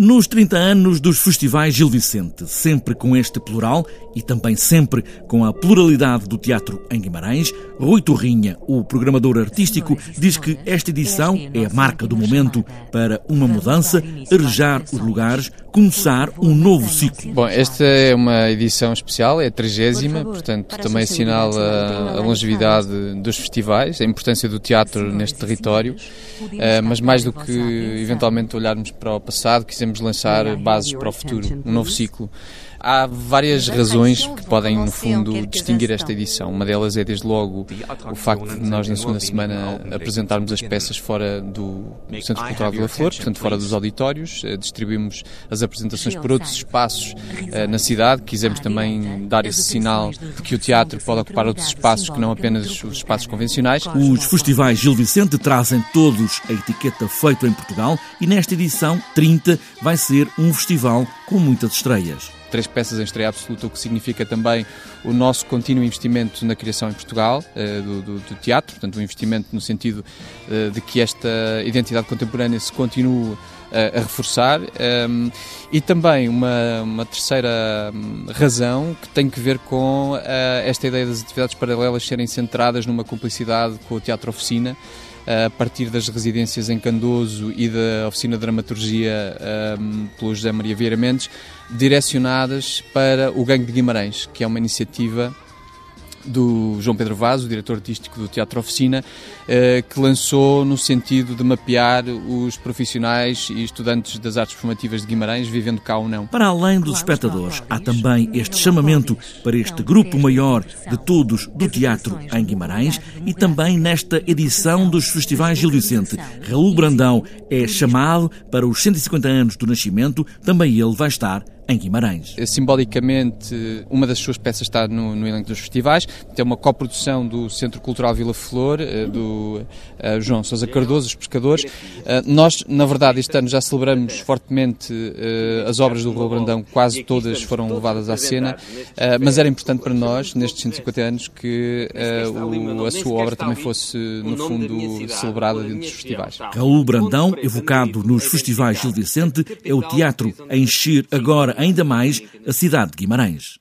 Nos 30 anos dos festivais Gil Vicente, sempre com este plural e também sempre com a pluralidade do teatro em Guimarães, Rui Torrinha, o programador artístico, diz que esta edição é a marca do momento para uma mudança, arejar os lugares, começar um novo ciclo. Bom, esta é uma edição especial, é a trigésima, portanto também assinala a longevidade dos festivais, a importância do teatro neste território, eh, mas mais do que eventualmente olharmos para o passado, quisemos podemos lançar bases para o futuro, um novo ciclo. Há várias razões que podem, no fundo, distinguir esta edição. Uma delas é, desde logo, o facto de nós, na segunda semana, apresentarmos as peças fora do Centro Cultural de La Flor, portanto, fora dos auditórios. Eh, distribuímos as apresentações por outros espaços eh, na cidade. Quisemos também dar esse sinal de que o teatro pode ocupar outros espaços que não apenas os espaços convencionais. Os festivais Gil Vicente trazem todos a etiqueta feito em Portugal e nesta edição 30 vai ser um festival com muitas estreias três peças em estreia absoluta, o que significa também o nosso contínuo investimento na criação em Portugal uh, do, do, do, teatro, portanto, um investimento no sentido uh, de que esta identidade contemporânea se continue uh, a reforçar. Um, ehm, e também uma, uma terceira hum, razão que tem que ver com esta ideia das atividades paralelas serem centradas numa cumplicidade com o teatro oficina a partir das residências em Candoso e da oficina de dramaturgia um, pelo José Maria Vieira Mendes, direcionadas para o Gangue de Guimarães, que é uma iniciativa do João Pedro Vaz, o diretor artístico do Teatro Oficina, eh, que lançou no sentido de mapear os profissionais e estudantes das artes formativas de Guimarães, vivendo cá ou não. Para além dos espectadores, há também este chamamento para este grupo maior de todos do teatro em Guimarães e também nesta edição dos festivais Gil Vicente. Raul Brandão é chamado para os 150 anos do nascimento, também ele vai estar em Guimarães. Simbolicamente, uma das suas peças está no, no elenco dos festivais, tem uma coprodução do Centro Cultural Vila Flor, eh, do uh, João Sousa Cardoso, Os Pescadores. Uh, nós, na verdade, este ano já celebramos fortemente uh, as obras do Rua Brandão, quase todas foram levadas à cena, mas era importante para nós, nestes 150 anos, que o, a sua obra também fosse, no fundo, celebrada dentro dos festivais. Raul Brandão, evocado nos festivais Gil Vicente, é o teatro a encher agora ainda mais a cidade de Guimarães.